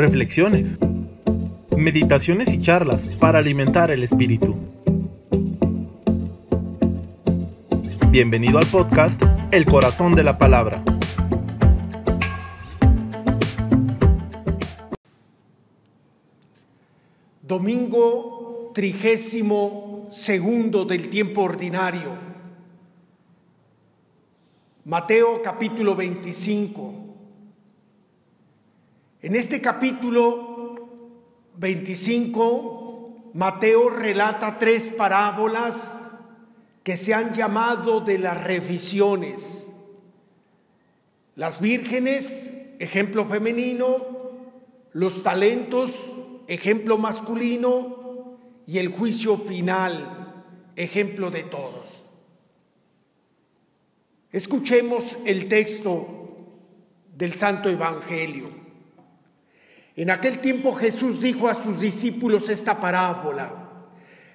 reflexiones, meditaciones y charlas para alimentar el espíritu. Bienvenido al podcast El Corazón de la Palabra. Domingo trigésimo segundo del tiempo ordinario. Mateo capítulo 25. En este capítulo 25, Mateo relata tres parábolas que se han llamado de las revisiones. Las vírgenes, ejemplo femenino, los talentos, ejemplo masculino, y el juicio final, ejemplo de todos. Escuchemos el texto del Santo Evangelio. En aquel tiempo Jesús dijo a sus discípulos esta parábola.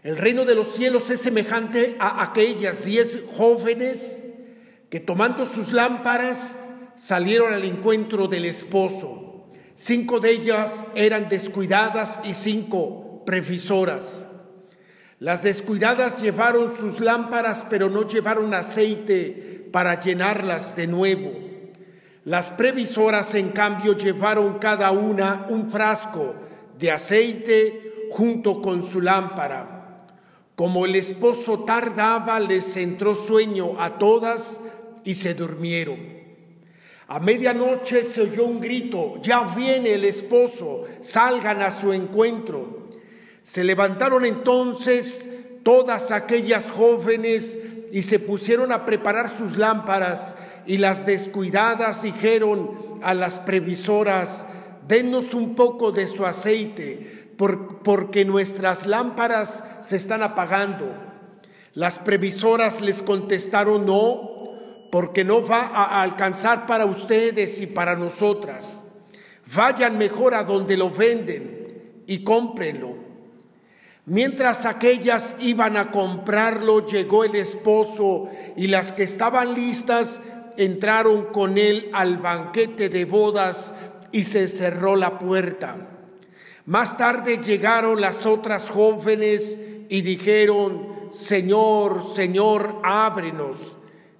El reino de los cielos es semejante a aquellas diez jóvenes que tomando sus lámparas salieron al encuentro del esposo. Cinco de ellas eran descuidadas y cinco previsoras. Las descuidadas llevaron sus lámparas, pero no llevaron aceite para llenarlas de nuevo. Las previsoras, en cambio, llevaron cada una un frasco de aceite junto con su lámpara. Como el esposo tardaba, les entró sueño a todas y se durmieron. A medianoche se oyó un grito, ya viene el esposo, salgan a su encuentro. Se levantaron entonces todas aquellas jóvenes y se pusieron a preparar sus lámparas y las descuidadas dijeron a las previsoras, denos un poco de su aceite, porque nuestras lámparas se están apagando. Las previsoras les contestaron, no, porque no va a alcanzar para ustedes y para nosotras. Vayan mejor a donde lo venden y cómprenlo. Mientras aquellas iban a comprarlo, llegó el esposo y las que estaban listas entraron con él al banquete de bodas y se cerró la puerta. Más tarde llegaron las otras jóvenes y dijeron, Señor, Señor, ábrenos.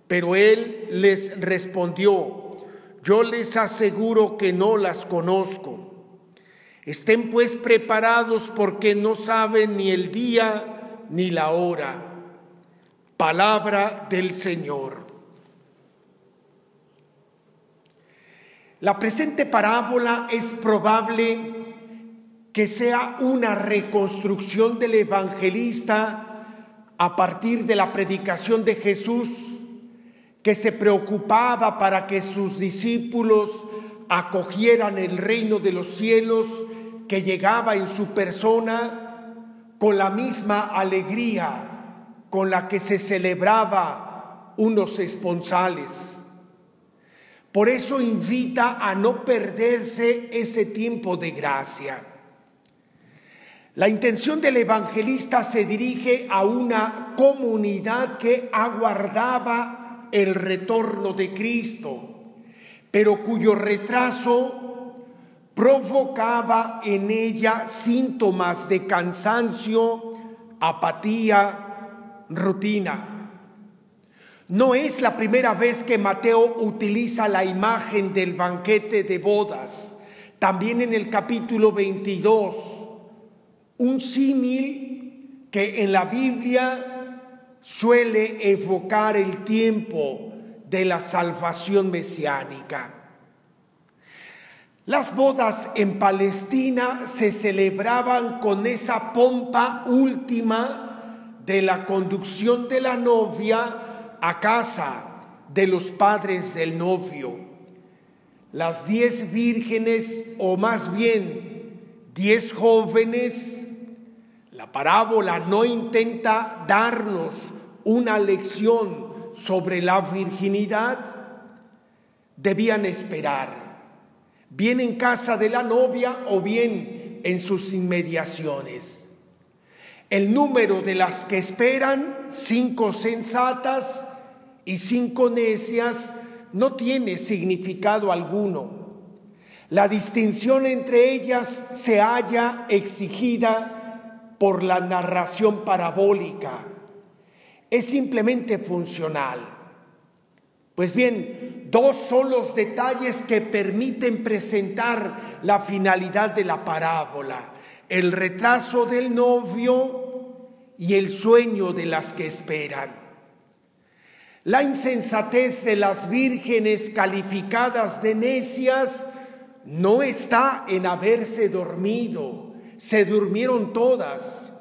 Pero él les respondió, yo les aseguro que no las conozco. Estén pues preparados porque no saben ni el día ni la hora. Palabra del Señor. La presente parábola es probable que sea una reconstrucción del evangelista a partir de la predicación de Jesús, que se preocupaba para que sus discípulos acogieran el reino de los cielos que llegaba en su persona con la misma alegría con la que se celebraba unos esponsales. Por eso invita a no perderse ese tiempo de gracia. La intención del evangelista se dirige a una comunidad que aguardaba el retorno de Cristo, pero cuyo retraso provocaba en ella síntomas de cansancio, apatía, rutina. No es la primera vez que Mateo utiliza la imagen del banquete de bodas. También en el capítulo 22, un símil que en la Biblia suele evocar el tiempo de la salvación mesiánica. Las bodas en Palestina se celebraban con esa pompa última de la conducción de la novia a casa de los padres del novio. Las diez vírgenes, o más bien diez jóvenes, la parábola no intenta darnos una lección sobre la virginidad, debían esperar, bien en casa de la novia o bien en sus inmediaciones. El número de las que esperan, cinco sensatas, y cinco necias no tiene significado alguno. La distinción entre ellas se halla exigida por la narración parabólica. Es simplemente funcional. Pues bien, dos son los detalles que permiten presentar la finalidad de la parábola. El retraso del novio y el sueño de las que esperan. La insensatez de las vírgenes calificadas de necias no está en haberse dormido, se durmieron todas.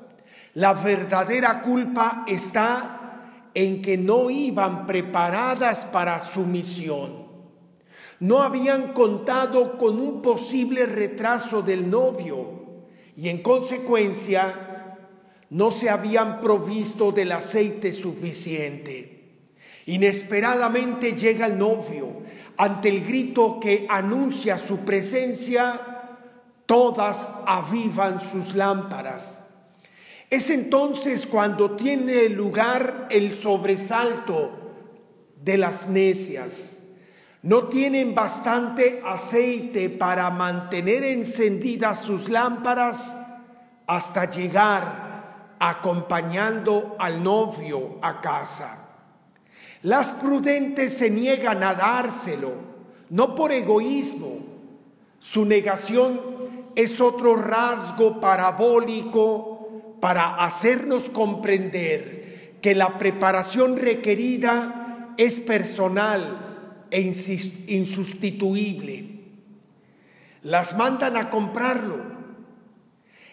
La verdadera culpa está en que no iban preparadas para su misión. No habían contado con un posible retraso del novio y en consecuencia no se habían provisto del aceite suficiente. Inesperadamente llega el novio, ante el grito que anuncia su presencia, todas avivan sus lámparas. Es entonces cuando tiene lugar el sobresalto de las necias. No tienen bastante aceite para mantener encendidas sus lámparas hasta llegar acompañando al novio a casa. Las prudentes se niegan a dárselo, no por egoísmo. Su negación es otro rasgo parabólico para hacernos comprender que la preparación requerida es personal e insustituible. Las mandan a comprarlo.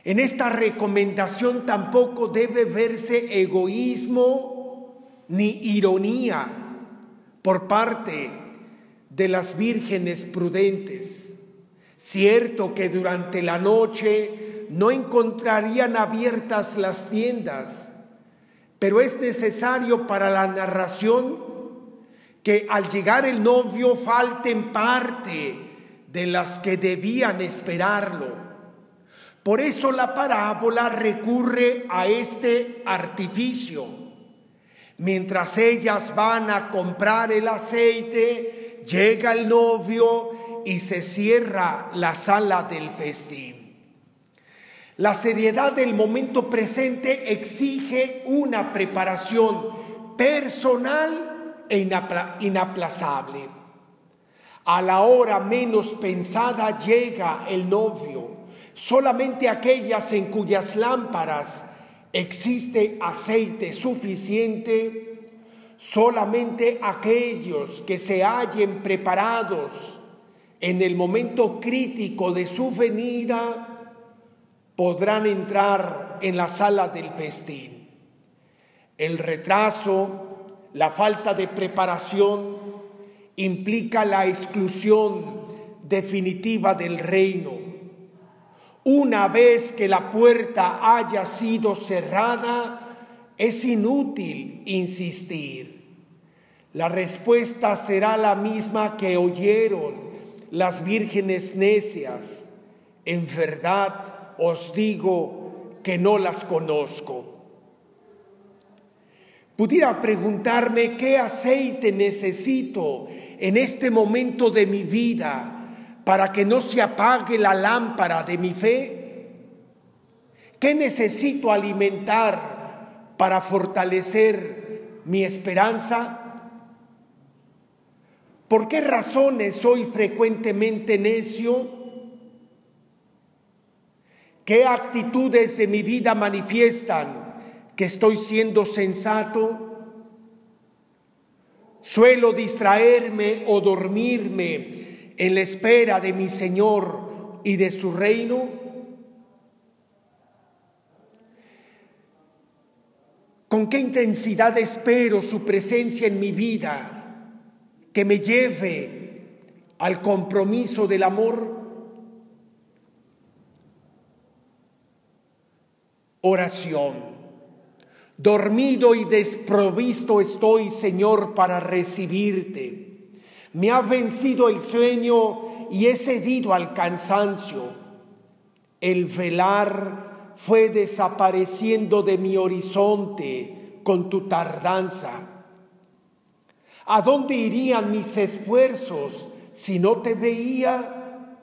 En esta recomendación tampoco debe verse egoísmo ni ironía por parte de las vírgenes prudentes. Cierto que durante la noche no encontrarían abiertas las tiendas, pero es necesario para la narración que al llegar el novio falten parte de las que debían esperarlo. Por eso la parábola recurre a este artificio Mientras ellas van a comprar el aceite, llega el novio y se cierra la sala del festín. La seriedad del momento presente exige una preparación personal inaplazable. A la hora menos pensada llega el novio. Solamente aquellas en cuyas lámparas existe aceite suficiente, solamente aquellos que se hallen preparados en el momento crítico de su venida podrán entrar en la sala del festín. El retraso, la falta de preparación implica la exclusión definitiva del reino una vez que la puerta haya sido cerrada, es inútil insistir. La respuesta será la misma que oyeron las vírgenes necias. En verdad os digo que no las conozco. Pudiera preguntarme qué aceite necesito en este momento de mi vida para que no se apague la lámpara de mi fe? ¿Qué necesito alimentar para fortalecer mi esperanza? ¿Por qué razones soy frecuentemente necio? ¿Qué actitudes de mi vida manifiestan que estoy siendo sensato? Suelo distraerme o dormirme en la espera de mi Señor y de su reino? ¿Con qué intensidad espero su presencia en mi vida que me lleve al compromiso del amor? Oración. Dormido y desprovisto estoy, Señor, para recibirte. Me ha vencido el sueño y he cedido al cansancio. El velar fue desapareciendo de mi horizonte con tu tardanza. ¿A dónde irían mis esfuerzos si no te veía?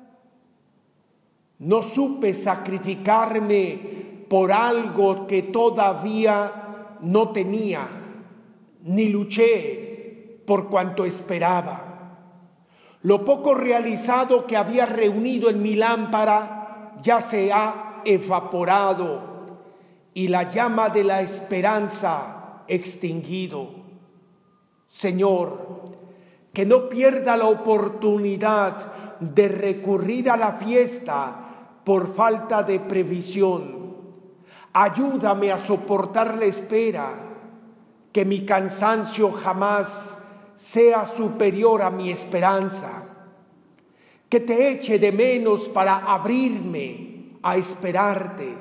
No supe sacrificarme por algo que todavía no tenía, ni luché por cuanto esperaba. Lo poco realizado que había reunido en mi lámpara ya se ha evaporado y la llama de la esperanza extinguido. Señor, que no pierda la oportunidad de recurrir a la fiesta por falta de previsión. Ayúdame a soportar la espera, que mi cansancio jamás sea superior a mi esperanza, que te eche de menos para abrirme a esperarte,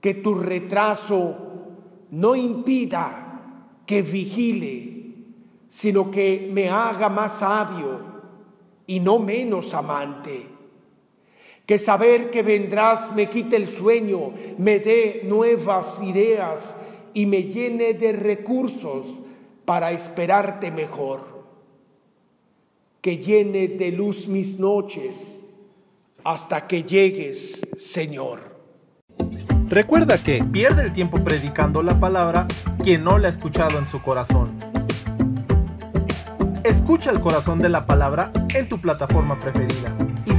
que tu retraso no impida que vigile, sino que me haga más sabio y no menos amante. Que saber que vendrás me quite el sueño, me dé nuevas ideas y me llene de recursos para esperarte mejor. Que llene de luz mis noches hasta que llegues, Señor. Recuerda que pierde el tiempo predicando la palabra quien no la ha escuchado en su corazón. Escucha el corazón de la palabra en tu plataforma preferida